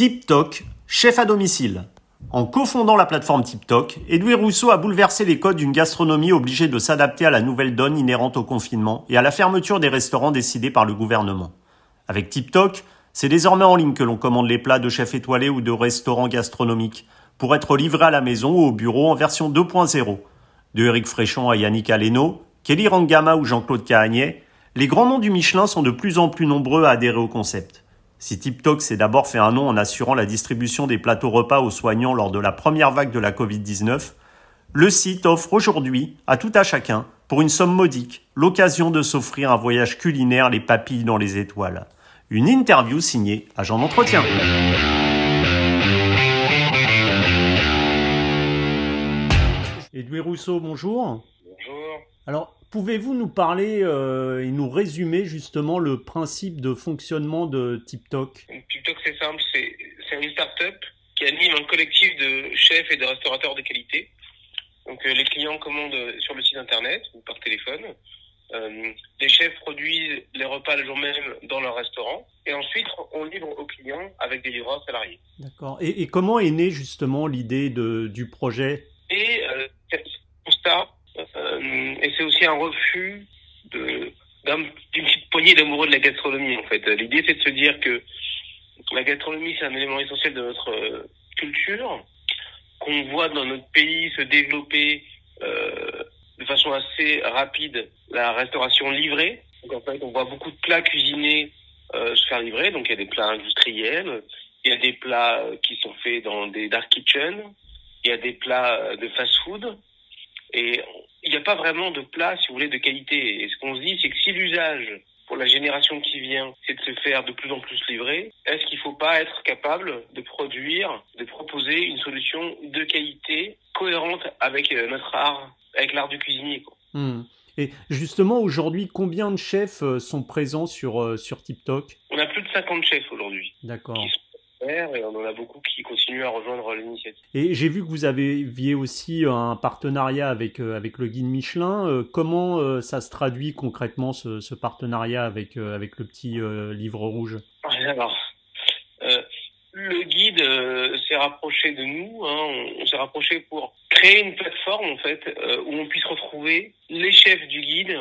TipTok, chef à domicile. En cofondant la plateforme TipTok, Edoui Rousseau a bouleversé les codes d'une gastronomie obligée de s'adapter à la nouvelle donne inhérente au confinement et à la fermeture des restaurants décidés par le gouvernement. Avec TipTok, c'est désormais en ligne que l'on commande les plats de chefs étoilés ou de restaurants gastronomiques pour être livrés à la maison ou au bureau en version 2.0. De Eric Fréchon à Yannick Aleno, Kelly Rangama ou Jean-Claude Cahagnet, les grands noms du Michelin sont de plus en plus nombreux à adhérer au concept. Si TipTok s'est d'abord fait un nom en assurant la distribution des plateaux repas aux soignants lors de la première vague de la Covid-19, le site offre aujourd'hui à tout à chacun, pour une somme modique, l'occasion de s'offrir un voyage culinaire les papilles dans les étoiles. Une interview signée Agent d'entretien. Edouard Rousseau, bonjour. Bonjour. Alors, Pouvez-vous nous parler euh, et nous résumer justement le principe de fonctionnement de TipTok TipTok, c'est simple, c'est une start-up qui anime un collectif de chefs et de restaurateurs de qualité. Donc euh, les clients commandent sur le site internet ou par téléphone. Euh, les chefs produisent les repas le jour même dans leur restaurant et ensuite on livre aux clients avec des livreurs salariés. D'accord. Et, et, comment est née justement l'idée du projet Et euh, constat euh, et c'est aussi un refus de d'une petite poignée d'amoureux de la gastronomie en fait. L'idée c'est de se dire que la gastronomie c'est un élément essentiel de notre euh, culture, qu'on voit dans notre pays se développer euh, de façon assez rapide la restauration livrée. Donc en fait on voit beaucoup de plats cuisinés euh, se faire livrer, donc il y a des plats industriels, il y a des plats qui sont faits dans des dark kitchens, il y a des plats de fast-food. Et il n'y a pas vraiment de plat, si vous voulez, de qualité. Et ce qu'on se dit, c'est que si l'usage pour la génération qui vient, c'est de se faire de plus en plus livrer, est-ce qu'il ne faut pas être capable de produire, de proposer une solution de qualité cohérente avec euh, notre art, avec l'art du cuisinier quoi? Hmm. Et justement, aujourd'hui, combien de chefs euh, sont présents sur, euh, sur TikTok? On a plus de 50 chefs aujourd'hui. D'accord et on en a beaucoup qui continuent à rejoindre l'initiative. Et j'ai vu que vous aviez aussi un partenariat avec, euh, avec le guide Michelin. Euh, comment euh, ça se traduit concrètement ce, ce partenariat avec, avec le petit livre rouge? Alors, le guide s'est rapproché de nous. Hein, on, s'est rapproché pour créer une plateforme en fait où on puisse retrouver les chefs du guide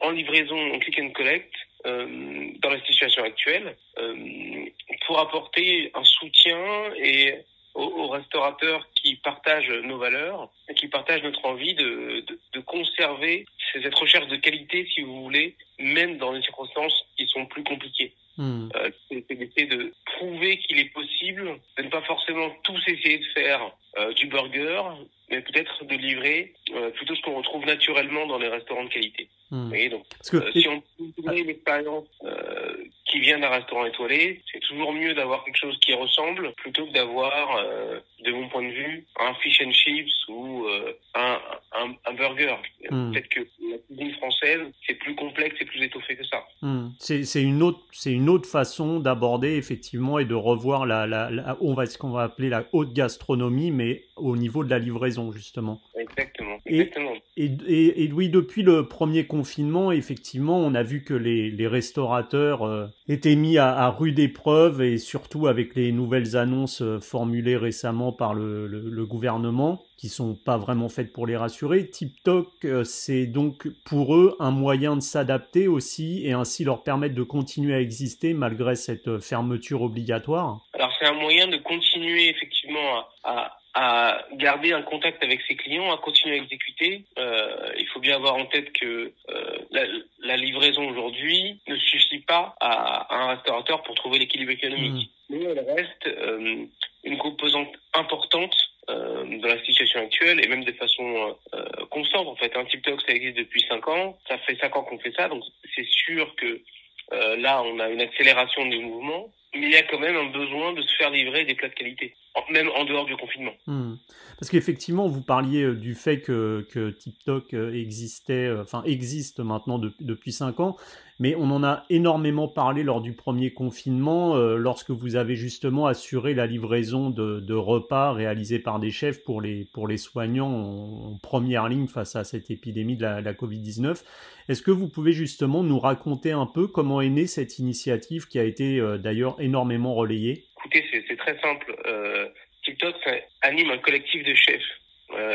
en livraison en click and collect dans la situation actuelle pour apporter un soutien et aux, restaurateurs qui partagent nos valeurs et qui partagent notre envie de, de, de, conserver cette recherche de qualité, si vous voulez, même dans des circonstances qui sont plus compliquées. Hmm. Euh, c'est d'essayer de prouver qu'il est possible de ne pas forcément tous essayer de faire euh, du burger, mais peut-être de livrer euh, plutôt ce qu'on retrouve naturellement dans les restaurants de qualité. Hmm. donc, Parce que, si on peut une expérience euh, qui vient d'un restaurant étoilé, c'est toujours mieux d'avoir quelque chose qui ressemble plutôt que d'avoir, euh, de mon point de vue, un fish and chips ou euh, un, un, un, burger. Hmm. Peut-être que la cuisine française, c'est plus complexe et plus étoffé que ça. Hmm. C'est une autre, c'est une autre façon d'aborder effectivement et de revoir la, la, la on va ce qu'on va appeler la haute gastronomie, mais au niveau de la livraison justement. Exactement. Exactement. Et, et, oui, depuis le premier confinement, effectivement, on a vu que les, restaurateurs euh, étaient mis à, rude épreuve et surtout avec les nouvelles annonces euh, formulées récemment par le, gouvernement, qui sont pas vraiment faites pour les rassurer. TikTok, euh, c'est donc pour eux un moyen de s'adapter aussi et ainsi leur permettre de continuer à exister malgré cette fermeture obligatoire. Alors c'est un moyen de continuer effectivement à à garder un contact avec ses clients, à continuer à exécuter. Euh, il faut bien avoir en tête que euh, la, la, livraison aujourd'hui ne suffit pas à, à, un restaurateur pour trouver l'équilibre économique. Mmh. Mais elle reste euh, une composante importante euh, dans la situation actuelle et même de façon euh, constante en fait. Un TikTok ça existe depuis cinq ans, ça fait cinq ans qu'on fait ça, donc c'est sûr que euh, là on a une accélération des mouvements il y a quand même un besoin de se faire livrer des plats de qualité, même en dehors du confinement. Hmm. Parce qu'effectivement, vous parliez euh, du fait que, que TikTok euh, existait, euh, enfin existe maintenant depuis 5 ans, mais on en a énormément parlé lors du premier confinement, euh, lorsque vous avez justement assuré la livraison de, repas réalisés par des chefs pour les, pour les soignants en, première ligne face à cette épidémie de la, Covid-19. Est-ce que vous pouvez justement nous raconter un peu comment est née cette initiative qui a été euh, d'ailleurs énormément relayée? Écoutez, c'est très simple. Euh, TikTok anime un collectif de chefs.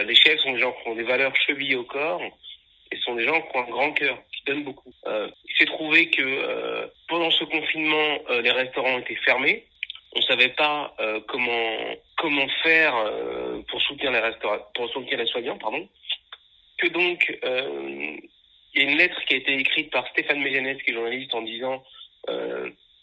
les chefs sont des gens qui ont des valeurs chevillées au corps et sont des gens qui ont un grand cœur, beaucoup. Euh, il s'est trouvé que euh, pendant ce confinement, euh, les restaurants étaient fermés. On savait pas comment comment faire pour soutenir les restaurants, pour soutenir les soignants, pardon. Que donc il y a une lettre qui a été écrite par Stéphane Mézianès, qui est journaliste, en disant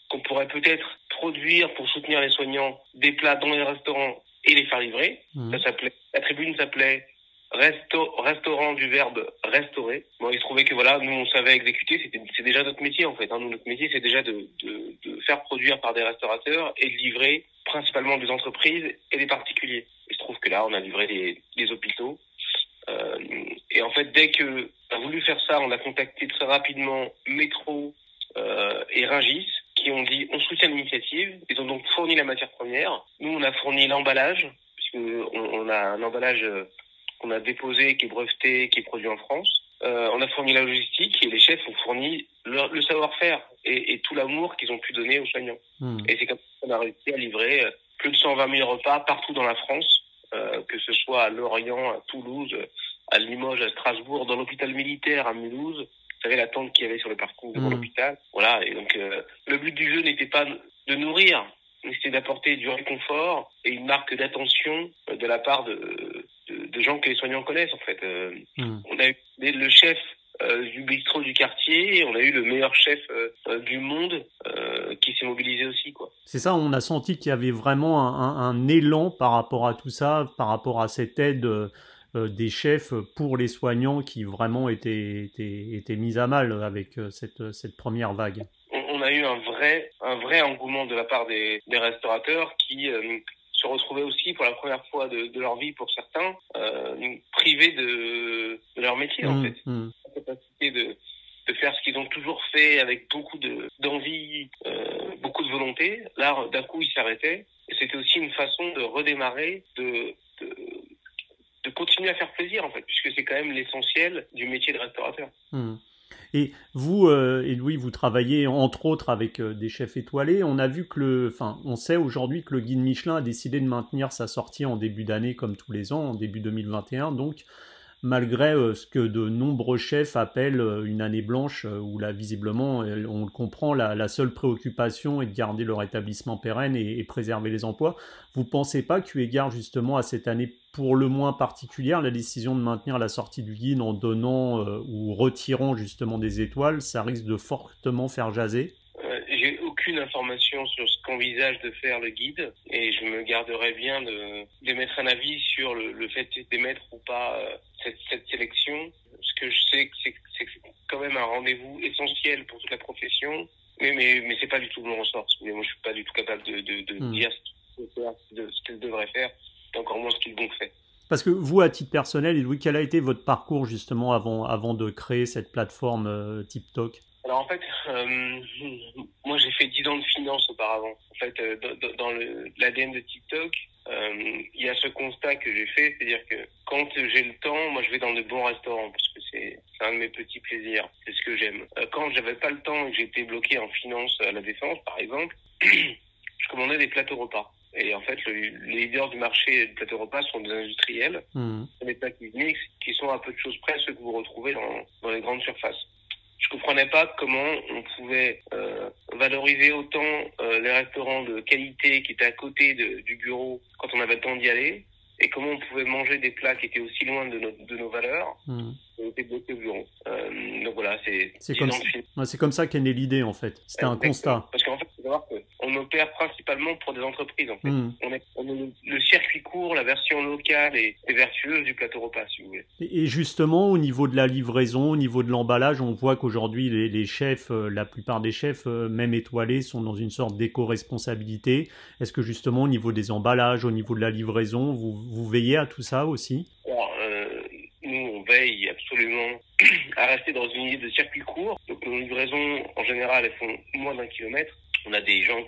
qu'on pourrait peut-être produire pour soutenir les soignants des plats dans les restaurants et les faire livrer. Mmh. Ça s'appelait, la tribune s'appelait Resto, restaurant du verbe restaurer. Bon, il se trouvait que voilà, nous on savait exécuter, c'est déjà notre métier en fait. Hein. Notre métier c'est déjà de, faire produire par des restaurateurs et de livrer principalement des entreprises et des particuliers. Il se trouve que là on a livré des, hôpitaux. Euh, et en fait dès que on a voulu faire ça, on a contacté très rapidement Métro euh, et Ringis qui ont dit on soutient l'initiative. Ils ont donc fourni la matière première. Nous on a fourni l'emballage puisque on, on a un emballage qu'on a déposé, qui est breveté, qui est produit en France. Euh, on a fourni la logistique et les chefs ont fourni le, savoir-faire et, et, tout l'amour qu'ils ont pu donner aux soignants. Hmm. Et c'est comme ça qu'on a réussi à livrer euh, plus de 120 000 repas partout dans la France, euh, que ce soit à Lorient, à Toulouse, à Limoges, à Strasbourg, dans l'hôpital militaire à Mulhouse. Vous savez la tente qu'il y avait sur le parking devant hmm. l'hôpital. Voilà. Et donc euh, le but du jeu n'était pas de nourrir, mais c'était d'apporter du réconfort et une marque d'attention de la part de, de, gens que les soignants connaissent en fait. Euh, hmm. On a eu le chef euh, du bistrot du quartier, on a eu le meilleur chef euh, du monde qui s'est mobilisé aussi quoi. C'est ça, on a senti qu'il y avait vraiment un, un, élan par rapport à tout ça, par rapport à cette aide. des chefs pour les soignants qui vraiment étaient, étaient, étaient mis à mal avec cette, cette première vague. On, a eu un vrai, un vrai engouement de la part des, des restaurateurs qui, se retrouver aussi pour la première fois de, de leur vie pour certains privés de, de, leur métier en mmh, fait. Mmh. La capacité de, de faire ce qu'ils ont toujours fait avec beaucoup de d'envie, euh, beaucoup de volonté. Là, d'un coup, ils s'arrêtaient. Et c'était aussi une façon de redémarrer, de, de, de continuer à faire plaisir en fait, puisque c'est quand même l'essentiel du métier de restaurateur. Mmh. Et vous, euh, et Louis, vous travaillez entre autres avec euh, des chefs étoilés. On a vu que le, enfin, on sait aujourd'hui que le guide Michelin a décidé de maintenir sa sortie en début d'année comme tous les ans, en début 2021. Donc, malgré euh, ce que de nombreux chefs appellent euh, une année blanche, euh, où là, visiblement, on le comprend, la, seule préoccupation est de garder leur établissement pérenne et, préserver les emplois. Vous pensez pas que, égard justement à cette année pour le moins particulière, la décision de maintenir la sortie du guide en donnant ou retirant justement des étoiles, ça risque de fortement faire jaser? J'ai aucune information sur ce qu'envisage de faire le guide et je me garderai bien de, de mettre un avis sur le, le fait d'émettre ou pas cette, cette, sélection. Ce que je sais, c'est que c'est quand même un rendez-vous essentiel pour toute la profession. Mais, mais, mais c'est pas du tout mon ressort. Mais moi, je suis pas du tout capable de, de, de hmm. dire ce qu'ils devraient faire, et encore moins ce qu'ils vont faire. Parce que vous, à titre personnel, et Louis, quel a été votre parcours justement avant, avant de créer cette plateforme euh, TikTok? Alors en fait, euh, moi j'ai fait 10 ans de finance auparavant. En fait, euh, dans, dans l'ADN de TikTok, euh, il y a ce constat que j'ai fait, c'est-à-dire que quand j'ai le temps, moi je vais dans de bons restaurants parce que c'est un de mes petits plaisirs, c'est ce que j'aime. Euh, quand j'avais pas le temps et que j'étais bloqué en finance à la défense, par exemple, je commandais des plateaux repas. Et en fait, le, les leaders du marché des plateaux repas sont des industriels, mmh. des plats cuisiniers qui sont à peu de choses près ceux que vous retrouvez dans, dans les grandes surfaces je comprenais pas comment on pouvait euh, valoriser autant euh, les restaurants de qualité qui étaient à côté de, du bureau quand on avait le temps d'y aller et comment on pouvait manger des plats qui étaient aussi loin de, de nos valeurs mmh. bloqué au bureau. Euh, donc voilà, c'est c'est comme, ouais, comme ça qu'est née l'idée en fait. C'était un constat. Parce qu'on opère principalement pour des entreprises en fait. Mmh. On, est, on est le circuit court, la version locale et, et, vertueuse du plateau repas si vous voulez. Et, justement au niveau de la livraison, au niveau de l'emballage, on voit qu'aujourd'hui les, les, chefs, euh, la plupart des chefs, euh, même étoilés, sont dans une sorte d'éco-responsabilité. Est-ce que justement au niveau des emballages, au niveau de la livraison, vous vous veillez à tout ça aussi? Alors, euh, Nous, on veille absolument à rester dans une idée de circuit court. Donc nos livraisons, en général, elles font moins d'un kilomètre. On a des gens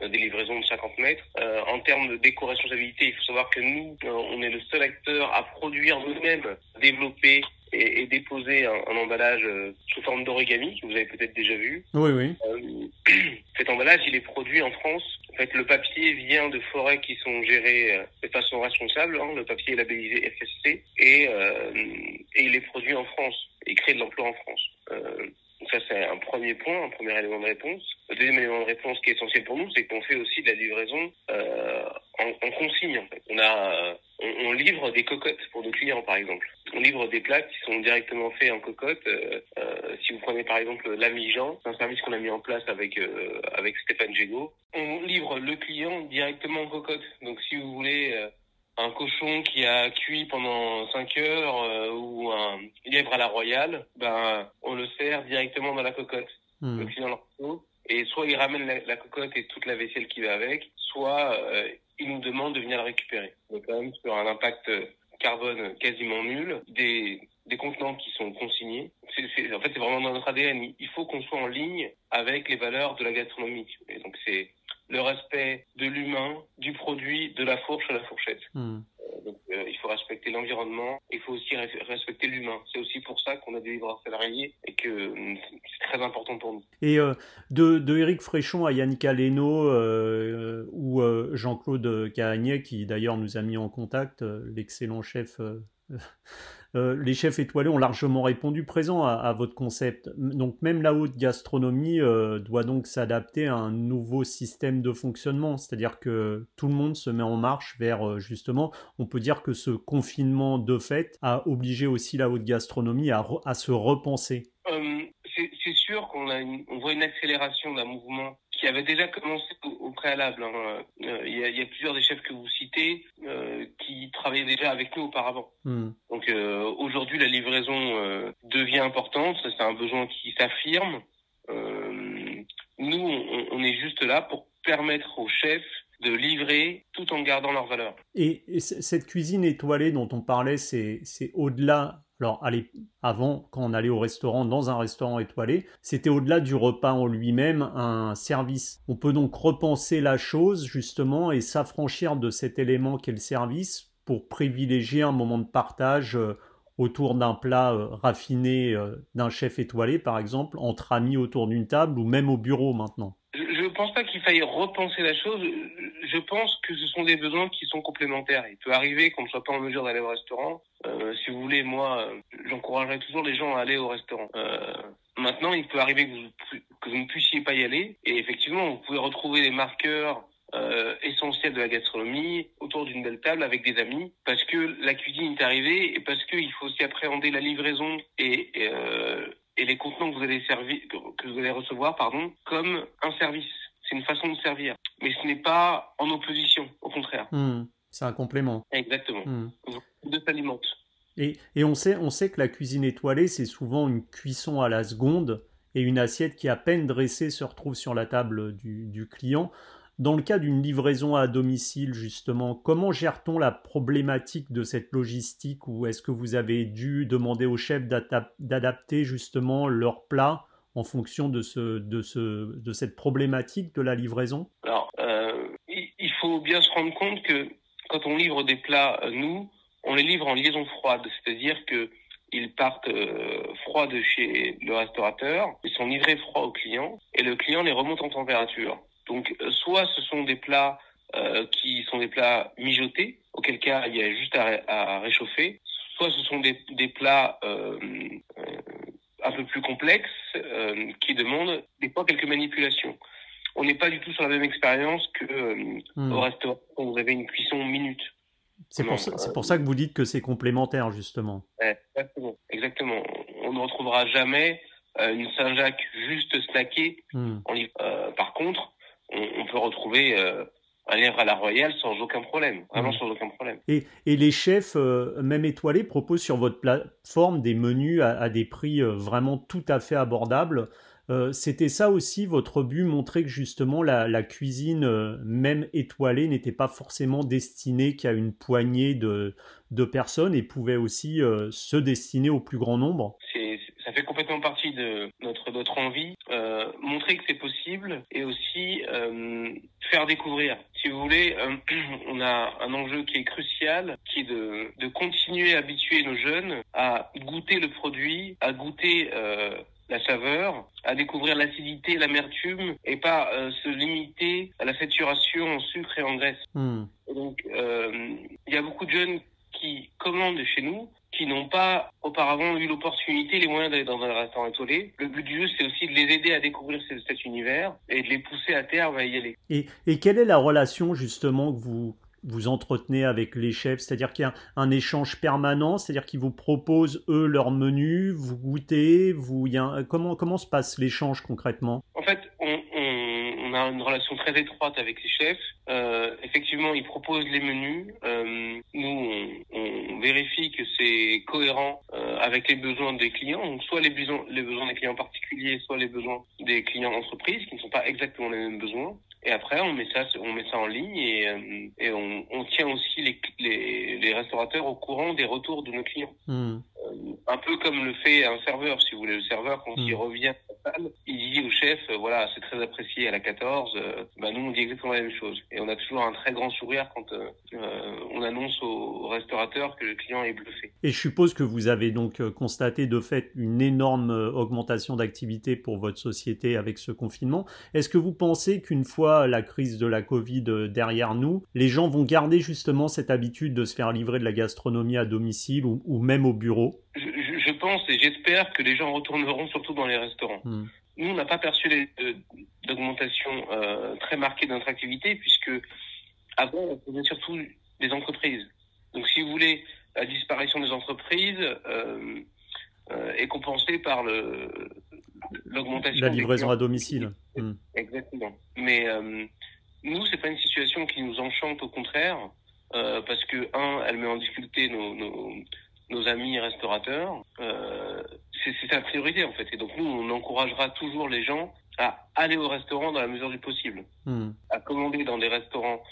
des livraisons de 50 mètres. Euh, en termes de d'éco-responsabilité, il faut savoir que nous, euh, on est le seul acteur à produire nous-mêmes, développer et, et déposer un, un emballage euh, sous forme d'origami, que vous avez peut-être déjà vu. Oui, oui. Euh, cet emballage, il est produit en France. En fait, le papier vient de forêts qui sont gérées euh, de façon responsable. Hein. Le papier est labellisé FSC et, euh, et il est produit en France. Il crée de l'emploi en France. Donc ça, c'est un premier point, un premier élément de réponse. Le deuxième élément de réponse qui est essentiel pour nous, c'est qu'on fait aussi de la livraison euh, en, consigne. Euh, on, livre des cocottes pour nos clients, par exemple. On livre des plats qui sont directement faits en cocotte. Euh, si vous prenez par exemple l'Amijan, c'est un service qu'on a mis en place avec avec Stéphane Gégaud. On livre le client directement en cocotte. Donc si vous voulez un cochon qui a cuit pendant 5 heures euh, ou un lièvre à la royale, ben on le sert directement dans la cocotte. Mmh. Le client le et soit il ramène la, la, cocotte et toute la vaisselle qui va avec, soit euh, il nous demande de venir la récupérer. Donc quand même sur un impact carbone quasiment nul, des, des contenants qui sont consignés. C est, c est, en fait, c'est vraiment dans notre ADN. Il faut qu'on soit en ligne avec les valeurs de la gastronomie. Et donc c'est le respect de l'humain, du produit, de la fourche à la fourchette. Mmh. Donc, euh, il faut respecter l'environnement, il faut aussi respecter l'humain. C'est aussi pour ça qu'on a des livreurs salariés et que euh, c'est très important pour nous. Et euh, de, de Eric Fréchon à Yannick Aleno euh, ou Jean-Claude Cahagnet, qui d'ailleurs nous a mis en contact, l'excellent chef euh, les chefs étoilés ont largement répondu présent à, à, votre concept. Donc même la haute gastronomie euh, doit donc s'adapter à un nouveau système de fonctionnement, c'est-à-dire que tout le monde se met en marche vers euh, justement, on peut dire que ce confinement de fait a obligé aussi la haute gastronomie à, à se repenser. c'est sûr qu'on on voit une accélération d'un mouvement qui avait déjà commencé au, préalable. Hein. Euh, il, y a, il, y a, plusieurs des chefs que vous citez euh, qui travaillaient déjà avec nous auparavant. Mm. Euh, aujourd'hui, la livraison euh, devient importante. C'est un besoin qui s'affirme. Euh, nous, on, est juste là pour permettre aux chefs de livrer tout en gardant leurs valeurs. Et, et cette cuisine étoilée dont on parlait, c'est au-delà alors, avant, quand on allait au restaurant, dans un restaurant étoilé, c'était au-delà du repas en lui-même un service. On peut donc repenser la chose, justement, et s'affranchir de cet élément qu'est le service pour privilégier un moment de partage euh, autour d'un plat euh, raffiné euh, d'un chef étoilé, par exemple, entre amis autour d'une table ou même au bureau maintenant. Je ne pense pas qu'il faille repenser la chose. Je pense que ce sont des besoins qui sont complémentaires. Il peut arriver qu'on ne soit pas en mesure d'aller au restaurant. Si vous voulez, moi, j'encouragerais toujours les gens à aller au restaurant. Maintenant, il peut arriver que vous, que vous ne puissiez pas y aller. Et effectivement, vous pouvez retrouver des marqueurs euh, essentiels de la gastronomie autour d'une belle table avec des amis parce que la cuisine est arrivée et parce qu'il faut aussi appréhender la livraison et, et, euh, et les contenants que vous allez servir, que vous allez recevoir, pardon, comme un service. C'est une façon de servir, mais ce n'est pas en opposition, au contraire. Mmh, c'est un complément. Exactement. Mmh. De s'alimente. Et, et on, sait, on sait que la cuisine étoilée, c'est souvent une cuisson à la seconde et une assiette qui, à peine dressée, se retrouve sur la table du, du client. Dans le cas d'une livraison à domicile, justement, comment gère-t-on la problématique de cette logistique ou est-ce que vous avez dû demander aux chefs d'adapter justement leur plat en fonction de, ce, de, ce, de cette problématique de la livraison? Alors, euh, il faut bien se rendre compte que quand on livre des plats, nous, on les livre en liaison froide, c'est-à-dire que ils partent euh, froids de chez le restaurateur, ils sont livrés froids au client et le client les remonte en température. Donc, soit ce sont des plats euh, qui sont des plats mijotés, auquel cas il y a juste à, à réchauffer, soit ce sont des, des plats euh, euh, un peu plus complexes euh, qui demandent des fois quelques manipulations. On n'est pas du tout sur la même expérience que mmh. au restaurant où vous avez une cuisson minute. C'est pour, ça, pour ça que vous dites que c'est complémentaire, justement. Exactement. Exactement. On ne retrouvera jamais une Saint-Jacques juste snackée. Mmh. Euh, par contre, retrouver euh, un à la royale sans aucun problème, vraiment mmh. sans aucun problème. Et, et les chefs, euh, même étoilés, proposent sur votre plateforme des menus à, à des prix euh, vraiment tout à fait abordables. Euh, c'était ça aussi votre but, montrer que justement la, cuisine, même étoilée, n'était pas forcément destinée qu'à une poignée de, de, personnes et pouvait aussi se destiner au plus grand nombre? Complètement partie de notre notre envie, montrer que c'est possible et aussi faire découvrir. Si vous voulez, on a un enjeu qui est crucial, qui est de, de continuer à habituer nos jeunes à goûter le produit, à goûter la saveur, à découvrir l'acidité, l'amertume, et pas euh, se limiter à la saturation en sucre et en graisse. Hmm. donc, euh, il y a beaucoup de jeunes qui commandent chez nous, qui n'ont pas auparavant eu l'opportunité, les moyens d'aller dans un restaurant étoilé. Le but du jeu, c'est aussi de les aider à découvrir cet univers et de les pousser à terme à y aller. Et, et quelle est la relation justement que vous vous entretenez avec les chefs, c'est-à-dire qu'il y a un, échange permanent, c'est-à-dire qu'ils vous proposent eux leur menu, vous goûtez, vous, y a comment comment se passe l'échange concrètement? En fait, on, a une relation très étroite avec les chefs. Euh, effectivement, ils proposent les menus. Euh, nous, on, on, vérifie que c'est cohérent euh, avec les besoins des clients, donc soit les besoins, les besoins des clients particuliers, soit les besoins des clients d'entreprise, qui ne sont pas exactement les mêmes besoins. Et après, on met ça, on met ça en ligne et, euh, et on, on, tient aussi les, les, les, restaurateurs au courant des retours de nos clients. Hmm. Euh, un peu comme le fait un serveur, si vous voulez. Le serveur, quand il hmm. revient il dit au chef, euh, voilà, c'est très apprécié à la 14. bah, nous, on dit exactement la même chose. Et on a toujours un très grand sourire quand on annonce au, restaurateur que le client est bluffé. Et je suppose que vous avez donc constaté de fait une énorme augmentation d'activité pour votre société avec ce confinement. Est-ce que vous pensez qu'une fois la crise de la Covid euh, derrière nous, les gens vont garder justement cette habitude de se faire livrer de la gastronomie à domicile ou, même au bureau? Je, pense et j'espère que les gens retourneront surtout dans les restaurants. Hmm. Nous, on n'a pas perçu d'augmentation euh, très marquée de notre activité puisque avant, on faisait surtout des entreprises. Donc, si vous voulez, la disparition des entreprises euh, est compensée par le, l'augmentation. La livraison à domicile. Hmm. Exactement. Mais euh, nous, c'est pas une situation qui nous enchante, au contraire, euh, parce que un, elle met en difficulté nos, nos, nos amis restaurateurs. Euh, c'est sa priorité en fait. Et donc nous, on encouragera toujours les gens à aller au restaurant dans la mesure du possible, hmm. à commander dans des restaurants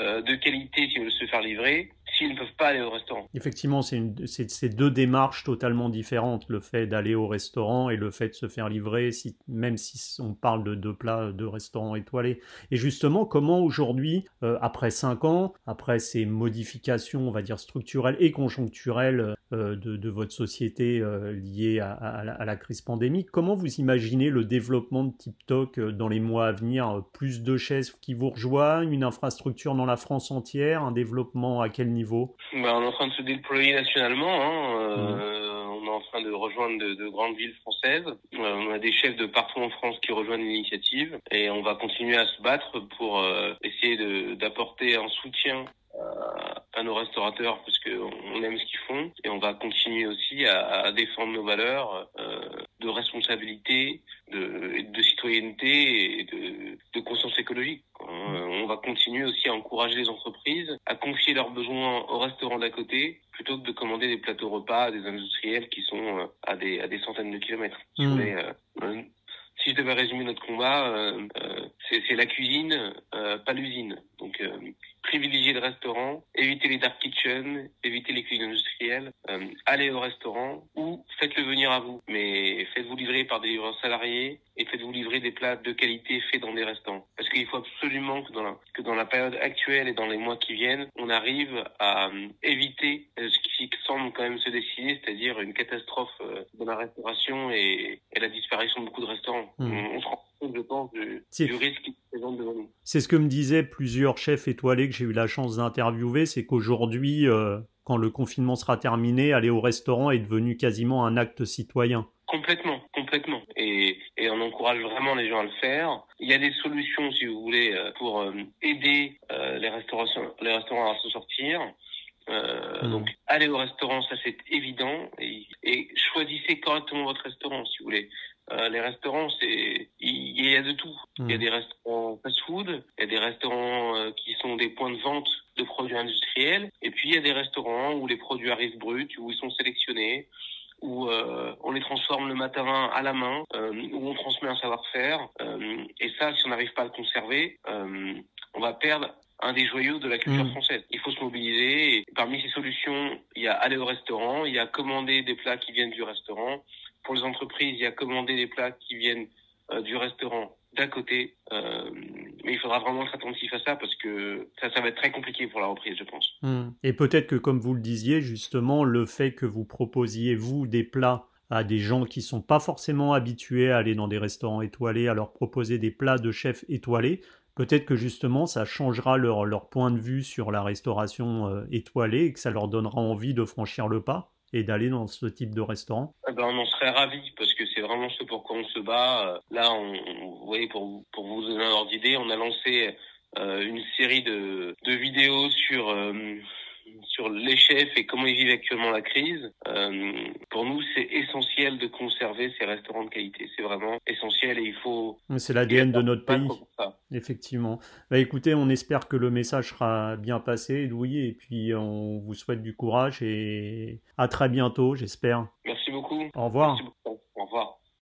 euh, de qualité s'ils veulent se faire livrer, s'ils ne peuvent pas aller au restaurant. Effectivement, c'est deux démarches totalement différentes, le fait d'aller au restaurant et le fait de se faire livrer, même si on parle de deux plats de restaurants étoilés. Et justement, comment aujourd'hui, euh, après cinq ans, après ces modifications, on va dire structurelles et conjoncturelles de, de, votre société euh, liées à, à, la, crise pandémique, comment vous imaginez le développement de TikTok dans les mois à venir? Plus de chefs qui vous rejoignent, une infrastructure dans la France entière, un développement à quel niveau? Bah, on est en train de se déployer nationalement. Hein. Euh, on est en train de rejoindre de, grandes villes françaises. Euh, on a des chefs de partout en France qui rejoignent l'initiative et on va continuer à se battre pour euh, essayer d'apporter un soutien à nos restaurateurs parce qu'on aime ce qu'ils font et on va continuer aussi à, à défendre nos valeurs euh, de responsabilité, de, de citoyenneté et de, de conscience écologique. Euh, on va continuer aussi à encourager les entreprises à confier leurs besoins aux restaurants d'à côté plutôt que de commander des plateaux repas à des industriels qui sont euh, à des, à des centaines de kilomètres. Mmh. Euh, si je devais résumer notre combat, euh, c'est la cuisine, pas l'usine. Donc privilégier le restaurant, éviter les dark kitchens, éviter les cuisines industrielles, euh, allez au restaurant ou faites-le venir à vous. Mais faites-vous livrer par des livreurs salariés et faites-vous livrer des plats de qualité faits dans des restaurants. Parce qu'il faut absolument que dans, la, que dans la période actuelle et dans les mois qui viennent, on arrive à euh, éviter euh, ce qui semble quand même se dessiner, c'est-à-dire une catastrophe euh, dans la restauration et, et, la disparition de beaucoup de restaurants. Mmh. On, on se rend compte, je pense, du, du risque qui se présente devant nous. C'est ce que me disaient plusieurs chefs étoilés que j'ai eu la chance d'interviewer, c'est qu'aujourd'hui, euh, quand le confinement sera terminé, aller au restaurant est devenu quasiment un acte citoyen. Complètement, complètement. Et, et, on encourage vraiment les gens à le faire. Il y a des solutions, si vous voulez, euh, pour euh, aider les, restaurations, les restaurants à se sortir. Euh, mmh. Donc, allez au restaurant, ça c'est évident, et, et, choisissez correctement votre restaurant, si vous voulez. Euh, les restaurants, c'est il y, a de tout. Il y a mmh. des restaurants fast-food, il y a des restaurants euh, qui sont des points de vente de produits industriels, et puis il y a des restaurants où les produits arrivent bruts, où ils sont sélectionnés, où on les transforme le matin à la main, où on transmet un savoir-faire. et ça, si on n'arrive pas à le conserver, on va perdre un des joyaux de la culture mm. française. Il faut se mobiliser. Et parmi ces solutions, il y a aller au restaurant, il y a commander des plats qui viennent du restaurant. Pour les entreprises, il y a commander des plats qui viennent euh, du restaurant d'à côté. Euh, mais il faudra vraiment être attentif à ça parce que ça, ça va être très compliqué pour la reprise, je pense. Mm. Et peut-être que, comme vous le disiez, justement, le fait que vous proposiez, vous, des plats à des gens qui sont pas forcément habitués à aller dans des restaurants étoilés, à leur proposer des plats de chef étoilés, Peut-être que justement ça changera leur, leur, point de vue sur la restauration euh, étoilée et que ça leur donnera envie de franchir le pas et d'aller dans ce type de restaurant eh ben, On en serait ravis parce que c'est vraiment ce pour quoi on se bat. Là, on, vous voyez, pour, vous donner un ordre d'idée, on a lancé euh, une série de, de vidéos sur... Euh, sur les chefs et comment ils vivent actuellement la crise. Euh, pour nous, c'est essentiel de conserver ces restaurants de qualité. C'est vraiment essentiel et il faut. C'est l'ADN de notre pays. Effectivement. Bah, écoutez, on espère que le message sera bien passé, Edoui, et puis on vous souhaite du courage et à très bientôt, j'espère. Merci beaucoup. Au revoir. Merci beaucoup.